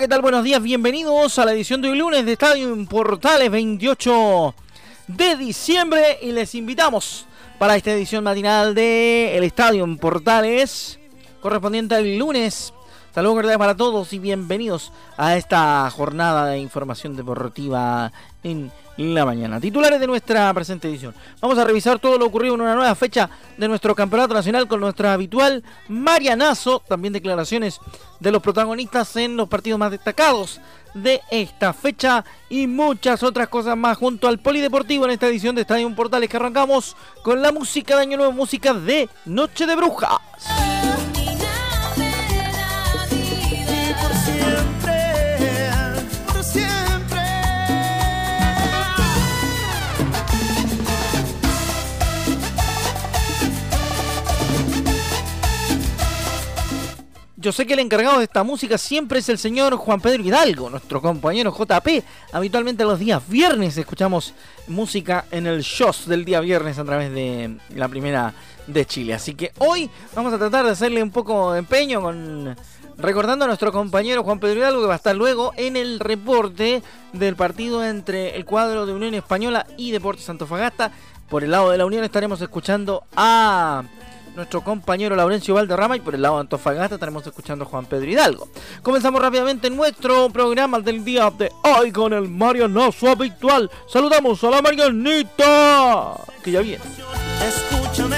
¿Qué tal? Buenos días, bienvenidos a la edición de hoy lunes de Estadio Portales 28 de diciembre y les invitamos para esta edición matinal de El Estadio Portales correspondiente al lunes. Saludos cordiales para todos y bienvenidos a esta jornada de información deportiva en la mañana. Titulares de nuestra presente edición. Vamos a revisar todo lo ocurrido en una nueva fecha de nuestro campeonato nacional con nuestra habitual Marianazo. También declaraciones de los protagonistas en los partidos más destacados de esta fecha y muchas otras cosas más junto al Polideportivo en esta edición de Estadio Portales que arrancamos con la música de Año Nuevo, música de Noche de Brujas. Sé que el encargado de esta música siempre es el señor Juan Pedro Hidalgo, nuestro compañero JP. Habitualmente los días viernes escuchamos música en el show del día viernes a través de la primera de Chile. Así que hoy vamos a tratar de hacerle un poco de empeño con recordando a nuestro compañero Juan Pedro Hidalgo que va a estar luego en el reporte del partido entre el cuadro de Unión Española y Deportes Santofagasta. Por el lado de la Unión estaremos escuchando a nuestro compañero Laurencio Valderrama y por el lado de Antofagasta estaremos escuchando a Juan Pedro Hidalgo. Comenzamos rápidamente nuestro programa del día de hoy con el Marianazo habitual. Saludamos a la Marianita, que ya viene. Escúchame,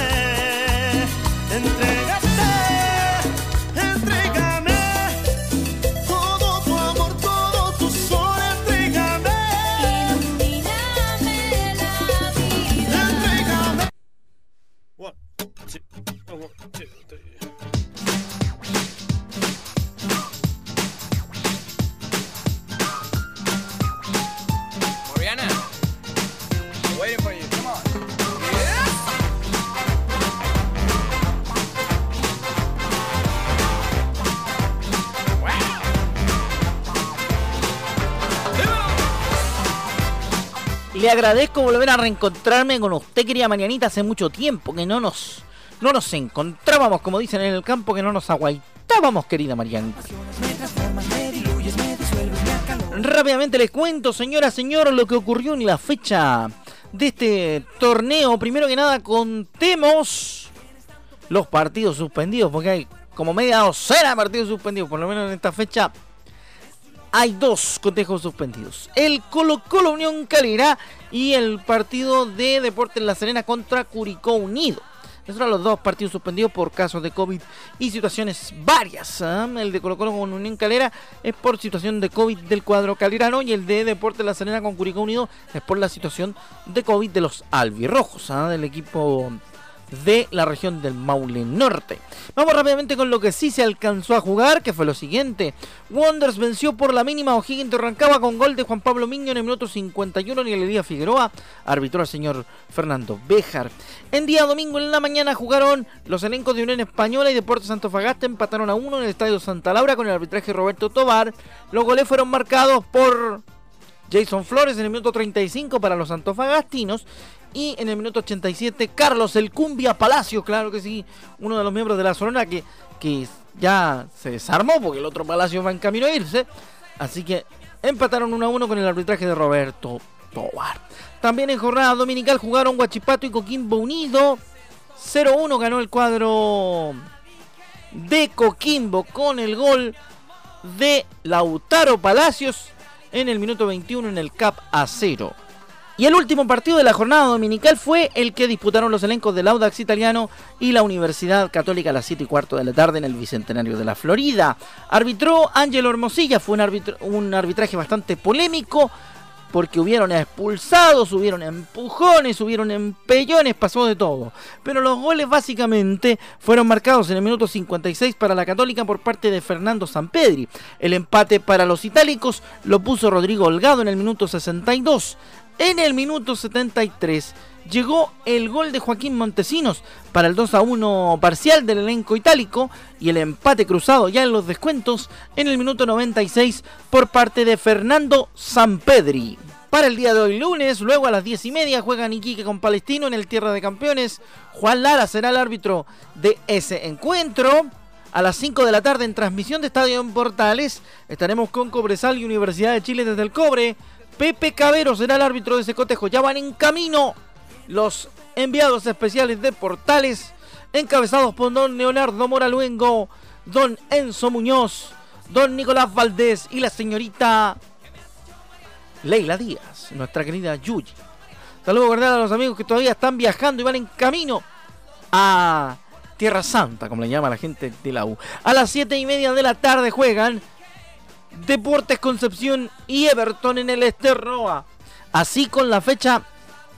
agradezco volver a reencontrarme con usted, querida Marianita, hace mucho tiempo que no nos, no nos encontrábamos, como dicen en el campo, que no nos aguaitábamos, querida Marianita. Rápidamente les cuento, señora, señor, lo que ocurrió en la fecha de este torneo. Primero que nada, contemos los partidos suspendidos, porque hay como media docena de partidos suspendidos, por lo menos en esta fecha hay dos contejos suspendidos. El Colo Colo Unión Calera y el partido de Deportes La Serena contra Curicó Unido. Esos eran los dos partidos suspendidos por casos de COVID y situaciones varias. ¿ah? El de Colo Colo con Unión Calera es por situación de COVID del cuadro calerano y el de Deportes La Serena con Curicó Unido es por la situación de COVID de los albirrojos, ¿ah? del equipo de la región del Maule Norte. Vamos rápidamente con lo que sí se alcanzó a jugar, que fue lo siguiente. Wonders venció por la mínima O'Higgins arrancaba con gol de Juan Pablo Miño en el minuto 51 y el día Figueroa arbitró al señor Fernando Béjar. En día domingo en la mañana jugaron los elencos de Unión Española y Deportes Fagasta empataron a uno en el Estadio Santa Laura con el arbitraje Roberto Tobar. Los goles fueron marcados por Jason Flores en el minuto 35 para los antofagastinos y en el minuto 87, Carlos El Cumbia Palacio, claro que sí, uno de los miembros de la Sonora que, que ya se desarmó porque el otro Palacio va en camino a irse. Así que empataron 1 a 1 con el arbitraje de Roberto Tobar. También en jornada dominical jugaron Guachipato y Coquimbo Unido. 0-1 ganó el cuadro de Coquimbo con el gol de Lautaro Palacios en el minuto 21 en el CAP a 0. Y el último partido de la jornada dominical fue el que disputaron los elencos del Audax Italiano y la Universidad Católica a las 7 y cuarto de la tarde en el Bicentenario de la Florida. Arbitró Ángelo Hermosilla, fue un, arbitraje bastante polémico porque hubieron expulsados, hubieron empujones, hubieron empellones, pasó de todo. Pero los goles básicamente fueron marcados en el minuto 56 para la Católica por parte de Fernando Sampedri. El empate para los itálicos lo puso Rodrigo Holgado en el minuto 62. En el minuto 73 llegó el gol de Joaquín Montesinos para el 2 a 1 parcial del elenco itálico y el empate cruzado ya en los descuentos en el minuto 96 por parte de Fernando Sampedri. Para el día de hoy lunes, luego a las 10 y media juegan Iquique con Palestino en el Tierra de Campeones. Juan Lara será el árbitro de ese encuentro. A las 5 de la tarde en transmisión de Estadio en Portales estaremos con Cobresal y Universidad de Chile desde el Cobre Pepe Cabero será el árbitro de ese cotejo. Ya van en camino los enviados especiales de Portales, encabezados por don Leonardo Moraluengo, don Enzo Muñoz, don Nicolás Valdés y la señorita Leila Díaz, nuestra querida Yuyi. Saludos cordiales a los amigos que todavía están viajando y van en camino a Tierra Santa, como le llama la gente de la U. A las 7 y media de la tarde juegan Deportes Concepción y Everton en el Esterroa. Así con la fecha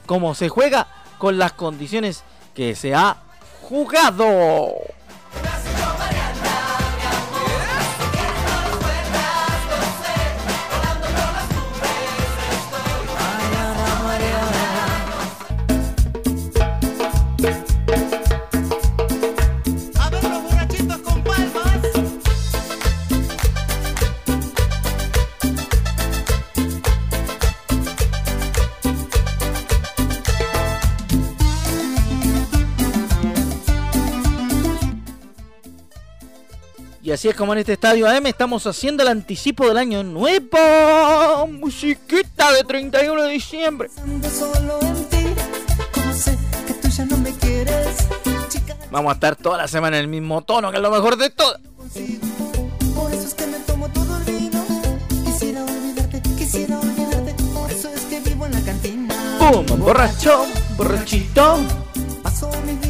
como se juega, con las condiciones que se ha jugado. Así es como en este estadio AM estamos haciendo el anticipo del año nuevo. Musiquita de 31 de diciembre. Vamos a estar toda la semana en el mismo tono, que es lo mejor de todo. Por eso es que me tomo todo el vino. Quisiera olvidarte, quisiera olvidarte. Por eso es que vivo en la cantina. ¡Pum! Borracho, borrachito. Paso mi.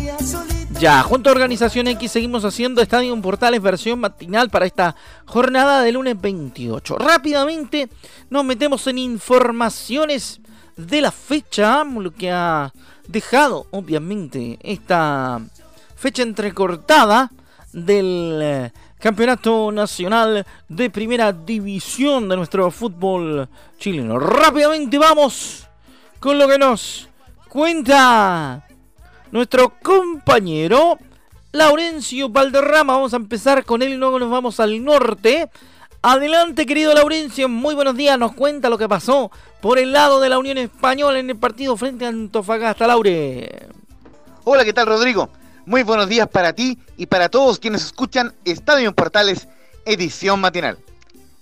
Ya, junto a Organización X seguimos haciendo Estadio Portales versión matinal para esta jornada de lunes 28. Rápidamente nos metemos en informaciones de la fecha, lo que ha dejado obviamente esta fecha entrecortada del eh, Campeonato Nacional de Primera División de nuestro fútbol chileno. Rápidamente vamos con lo que nos cuenta nuestro compañero Laurencio Valderrama. Vamos a empezar con él y luego nos vamos al norte. Adelante, querido Laurencio, muy buenos días. Nos cuenta lo que pasó por el lado de la Unión Española en el partido frente a Antofagasta. Laure. Hola, ¿qué tal, Rodrigo? Muy buenos días para ti y para todos quienes escuchan Estadio en Portales, edición matinal.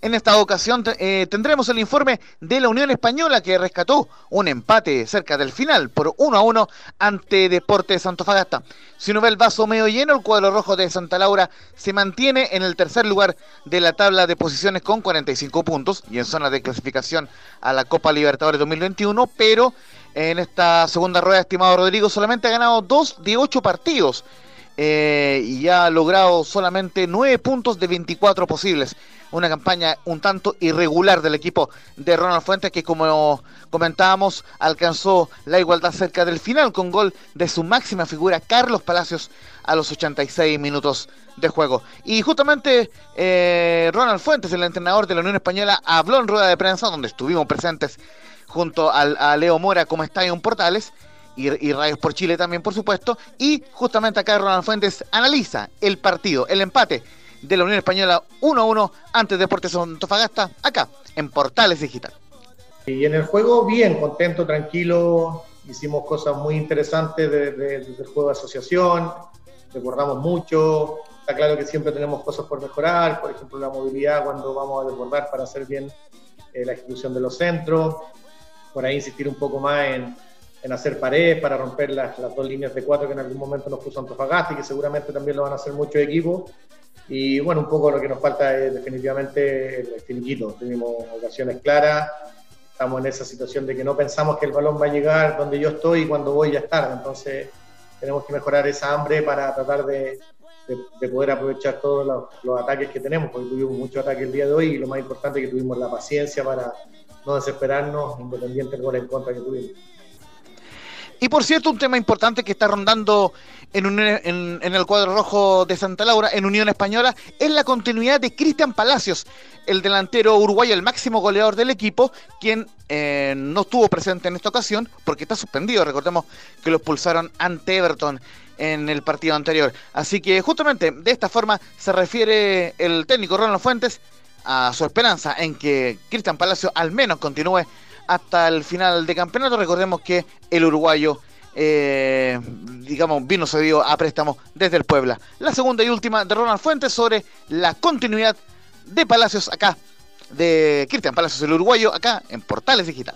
En esta ocasión eh, tendremos el informe de la Unión Española que rescató un empate cerca del final por 1 a 1 ante Deportes Antofagasta. Si uno ve el vaso medio lleno, el cuadro rojo de Santa Laura se mantiene en el tercer lugar de la tabla de posiciones con 45 puntos y en zona de clasificación a la Copa Libertadores 2021, pero en esta segunda rueda, estimado Rodrigo, solamente ha ganado 2 de 8 partidos. Eh, y ha logrado solamente 9 puntos de 24 posibles una campaña un tanto irregular del equipo de Ronald Fuentes que como comentábamos alcanzó la igualdad cerca del final con gol de su máxima figura Carlos Palacios a los 86 minutos de juego. Y justamente eh, Ronald Fuentes, el entrenador de la Unión Española, habló en rueda de prensa donde estuvimos presentes junto a Leo Mora como Estadio Portales. Y, y, Rayos por Chile también, por supuesto. Y justamente acá Ronald Fuentes analiza el partido, el empate de la Unión Española 1-1 ante Deportes Antofagasta, acá en Portales Digital. Y en el juego, bien, contento, tranquilo. Hicimos cosas muy interesantes desde el juego de asociación, recordamos mucho. Está claro que siempre tenemos cosas por mejorar, por ejemplo, la movilidad cuando vamos a desbordar para hacer bien eh, la ejecución de los centros. Por ahí insistir un poco más en, en hacer paredes para romper las, las, dos líneas de cuatro que en algún momento nos puso Antofagasta y que seguramente también lo van a hacer muchos equipos. Y bueno, un poco lo que nos falta es definitivamente el finiquito. Tuvimos ocasiones claras, estamos en esa situación de que no pensamos que el balón va a llegar donde yo estoy y cuando voy ya estar. Entonces tenemos que mejorar esa hambre para tratar de, poder aprovechar todos los, ataques que tenemos, porque tuvimos muchos ataques el día de hoy y lo más importante es que tuvimos la paciencia para no desesperarnos independiente del gol en contra que tuvimos. Y por cierto, un tema importante que está rondando en, el cuadro rojo de Santa Laura, en Unión Española, es la continuidad de Cristian Palacios, el delantero uruguayo, el máximo goleador del equipo, quien eh, no estuvo presente en esta ocasión porque está suspendido. Recordemos que lo expulsaron ante Everton en el partido anterior. Así que justamente de esta forma se refiere el técnico Ronald Fuentes a su esperanza en que Cristian Palacios al menos continúe hasta el final de campeonato. Recordemos que el uruguayo, eh, digamos, vino cedido a préstamo desde el Puebla. La segunda y última de Ronald Fuentes sobre la continuidad de Palacios acá, de Cristian Palacios, el uruguayo, acá en Portales Digital.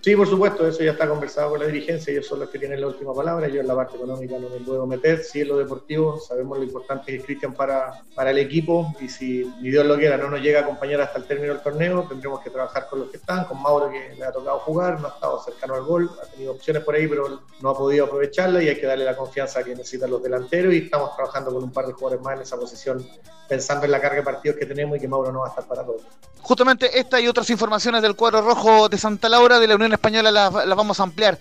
Sí, por supuesto, eso ya está conversado con la dirigencia, ellos son los que tienen la última palabra, yo en la parte económica no me puedo meter, si es lo deportivo, sabemos lo importante que es Cristian para, para el equipo y si ni Dios lo quiera no nos llega a acompañar hasta el término del torneo, tendremos que trabajar con los que están, con Mauro que le ha tocado jugar, no ha estado cercano al gol, ha tenido opciones por ahí pero no ha podido aprovecharla y hay que darle la confianza que necesitan los delanteros y estamos trabajando con un par de jugadores más en esa posición pensando en la carga de partidos que tenemos y que Mauro no va a estar para todo. Justamente esta y otras informaciones del cuadro rojo de Santa Laura de la Unión Española las, vamos a ampliar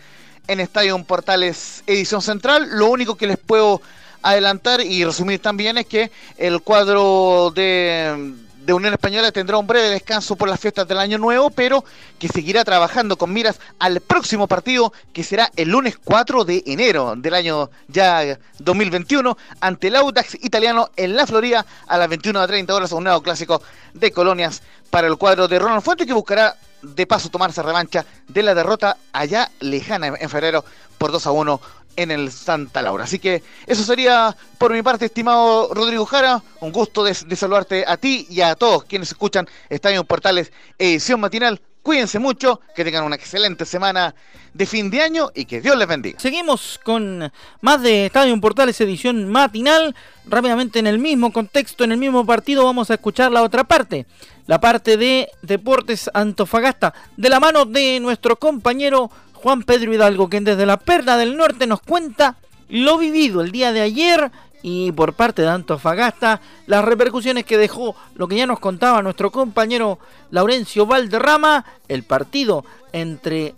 en Estadio Portales Edición Central. Lo único que les puedo adelantar y resumir también es que el cuadro de de Unión Española tendrá un breve descanso por las fiestas del Año Nuevo, pero que seguirá trabajando con miras al próximo partido, que será el lunes 4 de enero del año ya 2021, ante el Audax italiano en la Florida a las 21 a 30 horas, un nuevo clásico de colonias para el cuadro de Ronald Fuente, que buscará de paso tomarse revancha de la derrota allá lejana en febrero por 2 a 1 en el Santa Laura. Así que eso sería por mi parte, estimado Rodrigo Jara. Un gusto de, saludarte a ti y a todos quienes escuchan Estadio Portales edición matinal. Cuídense mucho, que tengan una excelente semana de fin de año y que Dios les bendiga. Seguimos con más de Estadio Portales edición matinal. Rápidamente en el mismo contexto, en el mismo partido, vamos a escuchar la otra parte. La parte de Deportes Antofagasta, de la mano de nuestro compañero Juan Pedro Hidalgo, quien desde la Perla del Norte nos cuenta lo vivido el día de ayer y por parte de Antofagasta las repercusiones que dejó lo que ya nos contaba nuestro compañero Laurencio Valderrama, el partido entre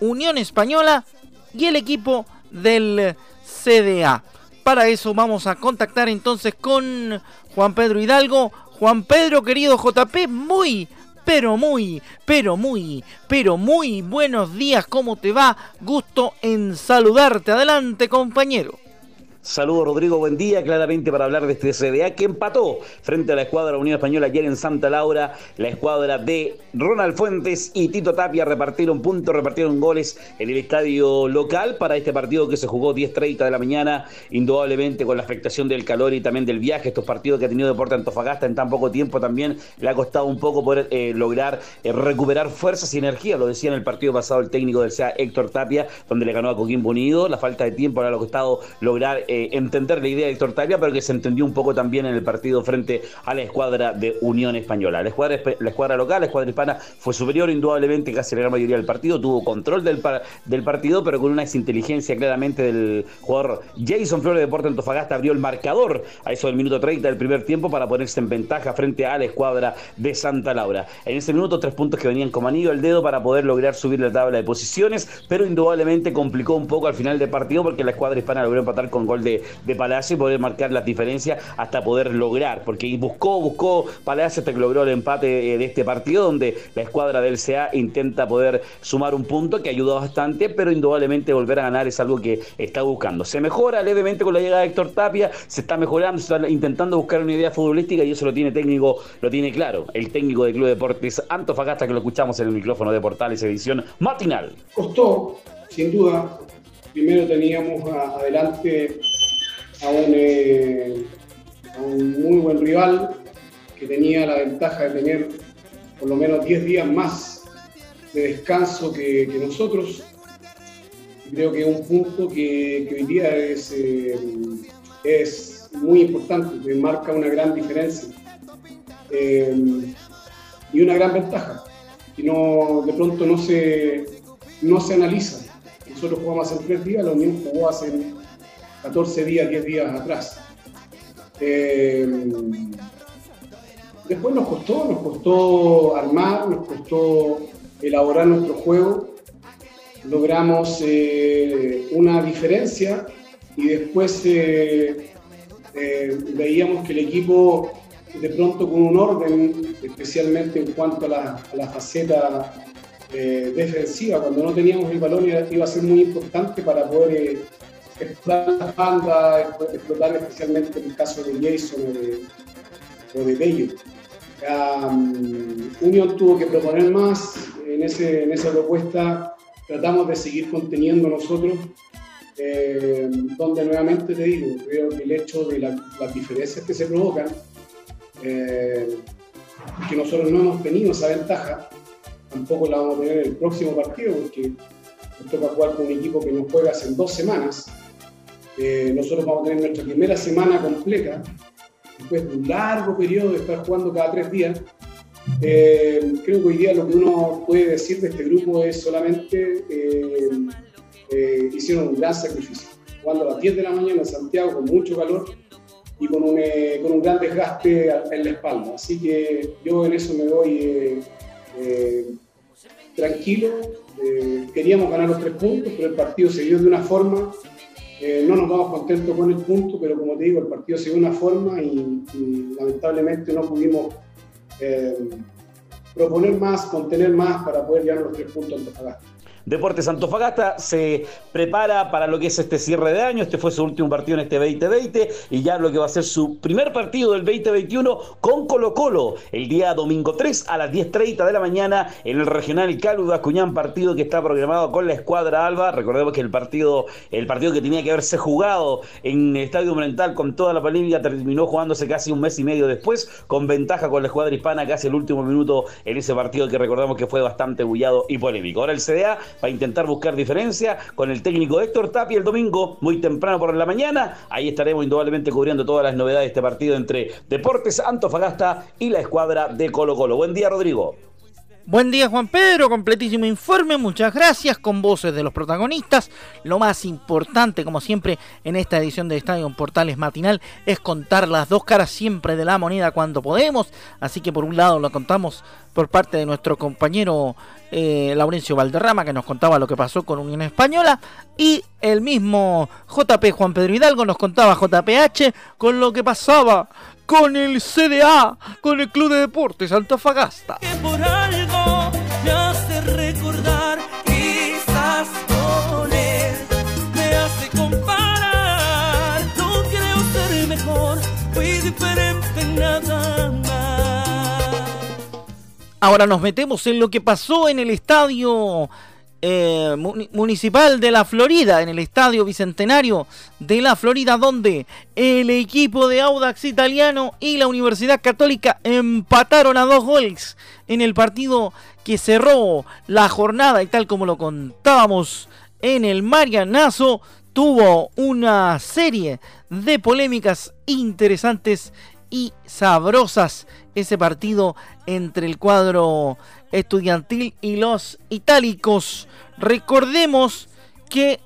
Unión Española y el equipo del CDA. Para eso vamos a contactar entonces con Juan Pedro Hidalgo. Juan Pedro, querido JP, muy, pero muy, pero muy, pero muy buenos días. ¿Cómo te va? Gusto en saludarte. Adelante, compañero. Saludos Rodrigo, buen día. Claramente para hablar de este CDA que empató frente a la escuadra Unión Española ayer en Santa Laura. La escuadra de Ronald Fuentes y Tito Tapia repartieron puntos, repartieron goles en el estadio local para este partido que se jugó 10.30 de la mañana. Indudablemente con la afectación del calor y también del viaje. Estos partidos que ha tenido Deporte Antofagasta en tan poco tiempo también le ha costado un poco poder eh, lograr eh, recuperar fuerzas y energía. Lo decía en el partido pasado el técnico del CEA Héctor Tapia, donde le ganó a Coquimbo Unido. La falta de tiempo le ha costado lograr. Eh, entender la idea de Héctor pero que se entendió un poco también en el partido frente a la escuadra de Unión Española. La escuadra, la escuadra local, la escuadra hispana, fue superior indudablemente casi la gran mayoría del partido, tuvo control del, del partido, pero con una inteligencia claramente del jugador Jason Flores de Deporte Antofagasta abrió el marcador a eso del minuto 30 del primer tiempo para ponerse en ventaja frente a la escuadra de Santa Laura. En ese minuto, tres puntos que venían como anillo al dedo para poder lograr subir la tabla de posiciones, pero indudablemente complicó un poco al final del partido porque la escuadra hispana logró empatar con gol de, Palacio y poder marcar las diferencias hasta poder lograr, porque buscó, buscó Palacio hasta que logró el empate eh, de este partido, donde la escuadra del CA intenta poder sumar un punto que ayudó bastante, pero indudablemente volver a ganar es algo que está buscando. Se mejora levemente con la llegada de Héctor Tapia, se está mejorando, se está intentando buscar una idea futbolística y eso lo tiene técnico, lo tiene claro, el técnico del Club Deportes Antofagasta, que lo escuchamos en el micrófono de Portales, edición matinal. Costó, sin duda, primero teníamos adelante eh, a un, muy buen rival que tenía la ventaja de tener por lo menos 10 días más de descanso que, nosotros. creo que es un punto que, hoy día es, eh, es muy importante, que marca una gran diferencia eh, y una gran ventaja. que no, de pronto no se, no se analizan. Nosotros jugamos hace tres días, la Unión jugó hace 14 días, 10 días atrás. Eh, después nos costó, nos costó armar, nos costó elaborar nuestro juego, logramos eh, una diferencia y después eh, veíamos que el equipo de pronto con un orden, especialmente en cuanto a la, faceta defensiva, cuando no teníamos el balón iba, a ser muy importante para poder explotar las bandas, explotar especialmente en el caso de Jason o de, Bello. Um, tuvo que proponer más en, ese, en esa propuesta, tratamos de seguir conteniendo nosotros, eh, donde nuevamente te digo, creo que el hecho de las diferencias que se provocan, eh, que nosotros no hemos tenido esa ventaja, tampoco la vamos a tener en el próximo partido, porque nos toca jugar con un equipo que nos juega hace dos semanas, eh, nosotros vamos a tener nuestra primera semana completa, después de un largo periodo de estar jugando cada tres días. Eh, creo que hoy día lo que uno puede decir de este grupo es solamente eh, hicieron un gran sacrificio. Jugando a las 10 de la mañana en Santiago con mucho calor y con un, con un gran desgaste en la espalda. Así que yo en eso me voy tranquilo. queríamos ganar los tres puntos, pero el partido se dio de una forma eh, no nos vamos contentos con el punto, pero como te digo, el partido se dio una forma y, lamentablemente no pudimos eh, proponer más, contener más para poder llegar los tres puntos Antofagasta. Deportes Antofagasta se prepara para lo que es este cierre de año. Este fue su último partido en este 2020 y ya lo que va a ser su primer partido del 2021 con Colo Colo el día domingo 3 a las 10.30 de la mañana en el regional Calvo Cuñán, partido que está programado con la escuadra Alba. Recordemos que el partido, el partido que tenía que haberse jugado en el Estadio Monumental con toda la polémica terminó jugándose casi un mes y medio después, con ventaja con la escuadra hispana casi el último minuto en ese partido que recordamos que fue bastante bullado y polémico. Ahora el CDA para intentar buscar diferencia con el técnico Héctor Tapia el domingo, muy temprano por la mañana. Ahí estaremos indudablemente cubriendo todas las novedades de este partido entre Deportes Antofagasta y la escuadra de Colo Colo. Buen día, Rodrigo. Buen día Juan Pedro, completísimo informe, muchas gracias con voces de los protagonistas. Lo más importante, como siempre, en esta edición de Estadio Portales Matinal es contar las dos caras siempre de la moneda cuando podemos. Así que por un lado lo contamos por parte de nuestro compañero eh, Laurencio Valderrama, que nos contaba lo que pasó con Unión Española, y el mismo JP Juan Pedro Hidalgo nos contaba JPH con lo que pasaba con el CDA, con el Club de Deportes Antofagasta. Que por algo me hace recordar, quizás con él me hace comparar. No creo ser mejor, fui diferente en nada más. Ahora nos metemos en lo que pasó en el estadio eh, municipal de la Florida, en el Estadio Bicentenario de la Florida, donde el equipo de Audax italiano y la Universidad Católica empataron a dos goles en el partido que cerró la jornada. Y tal como lo contábamos en el Marianazo, tuvo una serie de polémicas interesantes y sabrosas ese partido entre el cuadro estudiantil y los itálicos. Recordemos que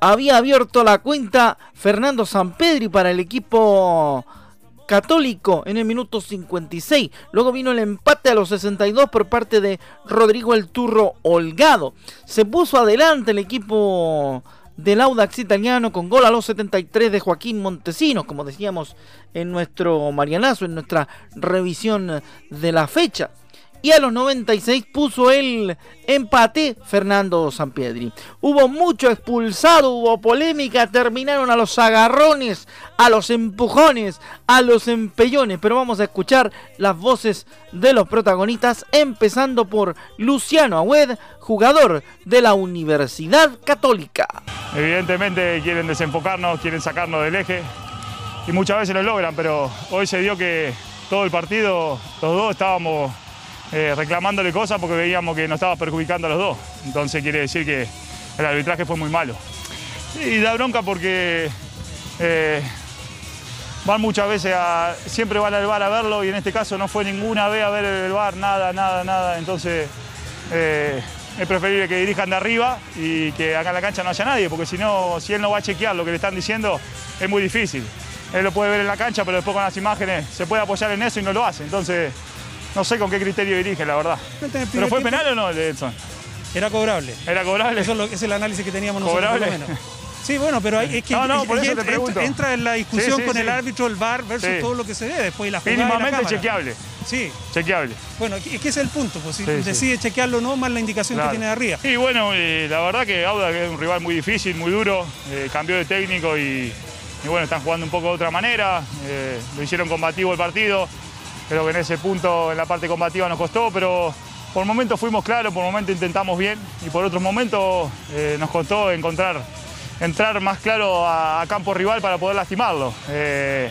había abierto la cuenta Fernando Sampedri para el equipo católico en el minuto 56. Luego vino el empate a los 62 por parte de Rodrigo El Turro Holgado. Se puso adelante el equipo del Audax italiano con gol a los 73 de Joaquín Montesinos, como decíamos en nuestro Marianazo, en nuestra revisión de la fecha y a los 96 puso el empate Fernando Sampiedri. Hubo mucho expulsado, hubo polémica, terminaron a los agarrones, a los empujones, a los empellones, pero vamos a escuchar las voces de los protagonistas, empezando por Luciano Agüed, jugador de la Universidad Católica. Evidentemente quieren desenfocarnos, quieren sacarnos del eje y muchas veces lo logran, pero hoy se dio que todo el partido, los dos estábamos eh, reclamándole cosas porque veíamos que nos estaba perjudicando a los dos. Entonces quiere decir que el arbitraje fue muy malo. Y da bronca porque eh, van muchas veces a. siempre van al bar a verlo y en este caso no fue ninguna vez a ver el bar, nada, nada, nada. Entonces eh, es preferible que dirijan de arriba y que acá en la cancha no haya nadie, porque si no, si él no va a chequear lo que le están diciendo, es muy difícil. Él lo puede ver en la cancha, pero después con las imágenes se puede apoyar en eso y no lo hace. Entonces, no sé con qué criterio dirige, la verdad. ¿Pero fue penal o no el de Edson? Era cobrable. ¿Era cobrable? Eso es, lo, es el análisis que teníamos nosotros. ¿Cobrable? por lo menos. Sí, bueno, pero hay- es que No, no, por eso entra, te pregunto. entra en la discusión Sí, sí, con el árbitro, el VAR versus todo lo que se ve después y la jugada la Mínimamente cámara. chequeable. Sí, Chequeable. bueno, es que ese es el punto, pues si decide chequearlo o no, más la indicación Claro. que tiene de arriba. Y bueno, eh, la verdad que Auda que es un rival muy difícil, muy duro, eh, cambió de técnico y, y bueno, están jugando un poco de otra manera, eh, lo hicieron combativo el partido, creo que en ese punto, en la parte combativa nos costó, pero por momentos fuimos claros, por momentos intentamos bien y por otros momentos eh, nos costó encontrar, entrar más claro a, campo rival para poder lastimarlo. Eh,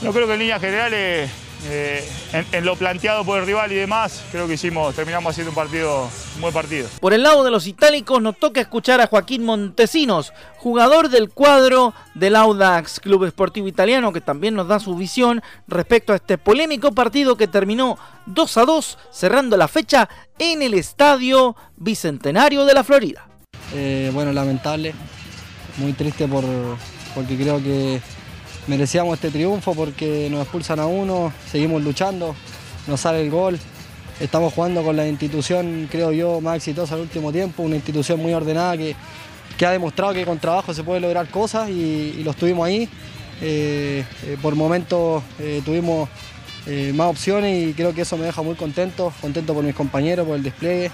yo creo que en líneas generales, eh, en, en lo planteado por el rival y demás, creo que hicimos, terminamos haciendo un partido, un buen partido. Por el lado de los itálicos nos toca escuchar a Joaquín Montesinos, jugador del cuadro del Audax Club Esportivo Italiano, que también nos da su visión respecto a este polémico partido que terminó 2 a 2, cerrando la fecha en el Estadio Bicentenario de la Florida. Eh, bueno, lamentable, muy triste por, porque creo que merecíamos este triunfo porque nos expulsan a uno, seguimos luchando, nos sale el gol, estamos jugando con la institución, creo yo, más exitosa del último tiempo, una institución muy ordenada que, que ha demostrado que con trabajo se puede lograr cosas y, y lo estuvimos ahí. Eh, eh, por momentos eh, tuvimos más opciones y creo que eso me deja muy contento, contento por mis compañeros, por el despliegue,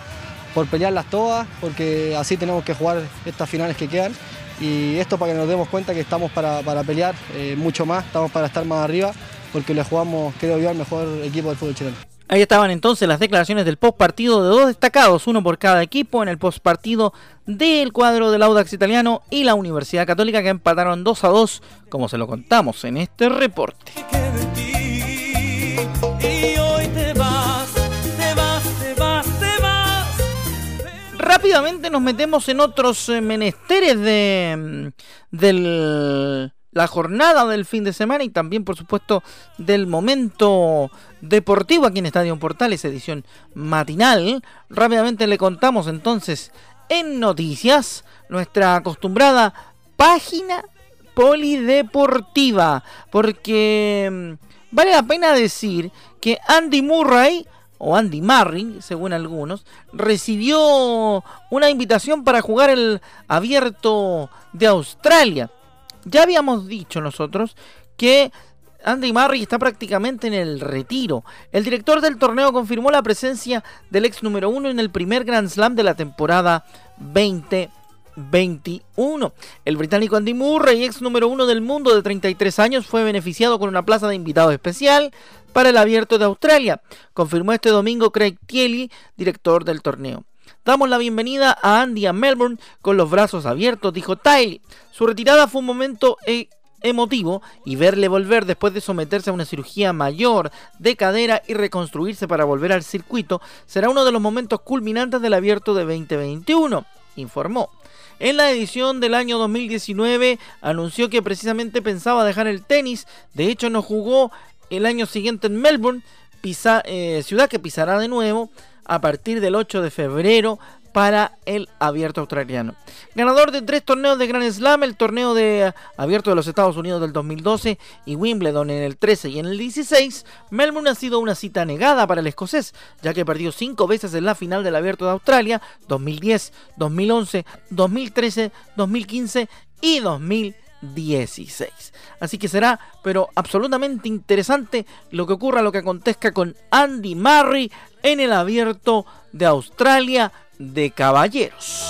por pelearlas todas, porque así tenemos que jugar estas finales que quedan. Y esto para que nos demos cuenta que estamos para, para pelear eh, mucho más, estamos para estar más arriba, porque le jugamos, creo yo, al mejor equipo del fútbol chileno. Ahí estaban entonces las declaraciones del post partido de dos destacados, uno por cada equipo en el post partido del cuadro del Audax italiano y la Universidad Católica que empataron 2 a 2, como se lo contamos en este reporte. Rápidamente nos metemos en otros eh, menesteres de mm, del- la jornada del fin de semana y también por supuesto del momento deportivo aquí en Estadio Portales, edición matinal. Rápidamente le contamos entonces en noticias nuestra acostumbrada página polideportiva, porque mm, vale la pena decir que Andy Murray o Andy Murray, según algunos, recibió una invitación para jugar el abierto de Australia. Ya habíamos dicho nosotros que Andy Murray está prácticamente en el retiro. El director del torneo confirmó la presencia del ex número uno en el primer Grand Slam de la temporada 2021. El británico Andy Murray, ex número uno del mundo de 33 años, fue beneficiado con una plaza de invitado especial para el Abierto de Australia, confirmó este domingo Craig Tielly, director del torneo. Damos la bienvenida a Andy a Melbourne con los brazos abiertos, dijo Tiley. Su retirada fue un momento eh, emotivo y verle volver después de someterse a una cirugía mayor de cadera y reconstruirse para volver al circuito será uno de los momentos culminantes del abierto de 2021, informó. En la edición del año 2019 anunció que precisamente pensaba dejar el tenis, de hecho no jugó el año siguiente en Melbourne, eh, ciudad que pisará de nuevo a partir del 8 de febrero para el abierto australiano. Ganador de tres torneos de Grand Slam, el torneo de abierto de los Estados Unidos del 2012 y Wimbledon en el 13 y en el 16, Melbourne ha sido una cita negada para el escocés, ya que perdió cinco veces en la final del abierto de Australia, 2010, 2011, 2013, 2015 y 2016. Así que será, pero absolutamente interesante lo que ocurra, lo que acontezca con Andy Murray en el abierto de Australia de caballeros.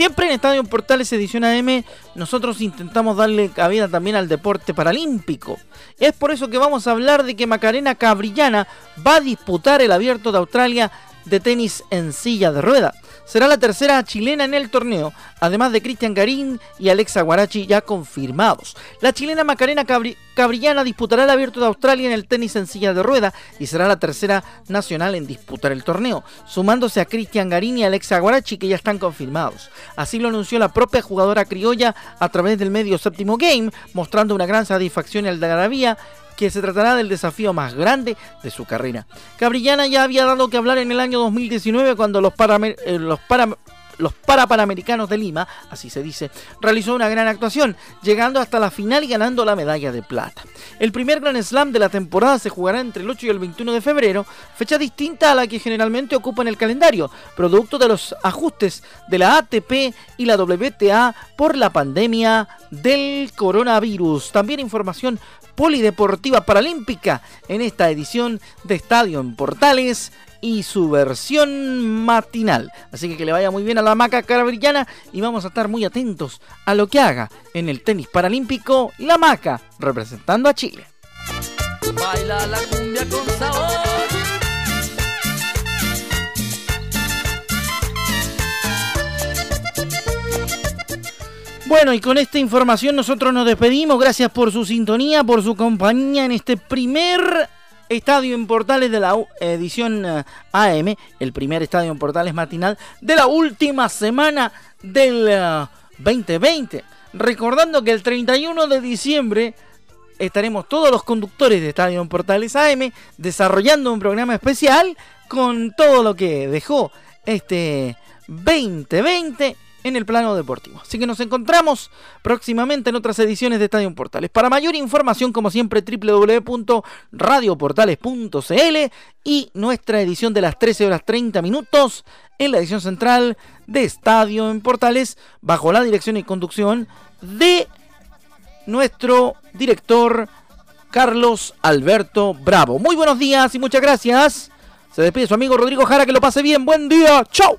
Siempre en Estadio Portales Edición AM nosotros intentamos darle cabida también al deporte paralímpico. Es por eso que vamos a hablar de que Macarena Cabrillana va a disputar el abierto de Australia de tenis en silla de rueda. será la tercera chilena en el torneo, además de Cristian Garín y Alexa Guarachi ya confirmados. La chilena Macarena Cabri- Cabrillana disputará el Abierto de Australia en el tenis en silla de rueda y será la tercera nacional en disputar el torneo, sumándose a Cristian Garín y Alexa Guarachi que ya están confirmados. Así lo anunció la propia jugadora criolla a través del medio Séptimo Game, mostrando una gran satisfacción y algarabía que se tratará del desafío más grande de su carrera. Cabrillana ya había dado que hablar en el año 2019 cuando los, paramer- eh, los para- los Parapanamericanos de Lima, así se dice, realizó una gran actuación, llegando hasta la final y ganando la medalla de plata. El primer Grand Slam de la temporada se jugará entre el 8 y el 21 de febrero, fecha distinta a la que generalmente ocupa en el calendario, producto de los ajustes de la ATP y la WTA por la pandemia del coronavirus. También información polideportiva paralímpica en esta edición de Estadio en Portales y su versión matinal. Así que que le vaya muy bien a la maca carabrillana y vamos a estar muy atentos a lo que haga en el tenis paralímpico la maca representando a Chile. Baila la cumbia con sabor. Bueno, y con esta información nosotros nos despedimos. Gracias por su sintonía, por su compañía en este primer estadio en Portales de la edición eh, AM, el primer estadio en Portales matinal de la última semana del eh, 2020. Recordando que el 31 de diciembre estaremos todos los conductores de Estadio en Portales AM desarrollando un programa especial con todo lo que dejó este 2020 en el plano deportivo. Así que nos encontramos próximamente en otras ediciones de Estadio Portales. Para mayor información, como siempre, www.radioportales.cl y nuestra edición de las 13 horas 30 minutos en la edición central de Estadio en Portales bajo la dirección y conducción de nuestro director Carlos Alberto Bravo. Muy buenos días y muchas gracias. Se despide su amigo Rodrigo Jara, que lo pase bien. Buen día. Chau.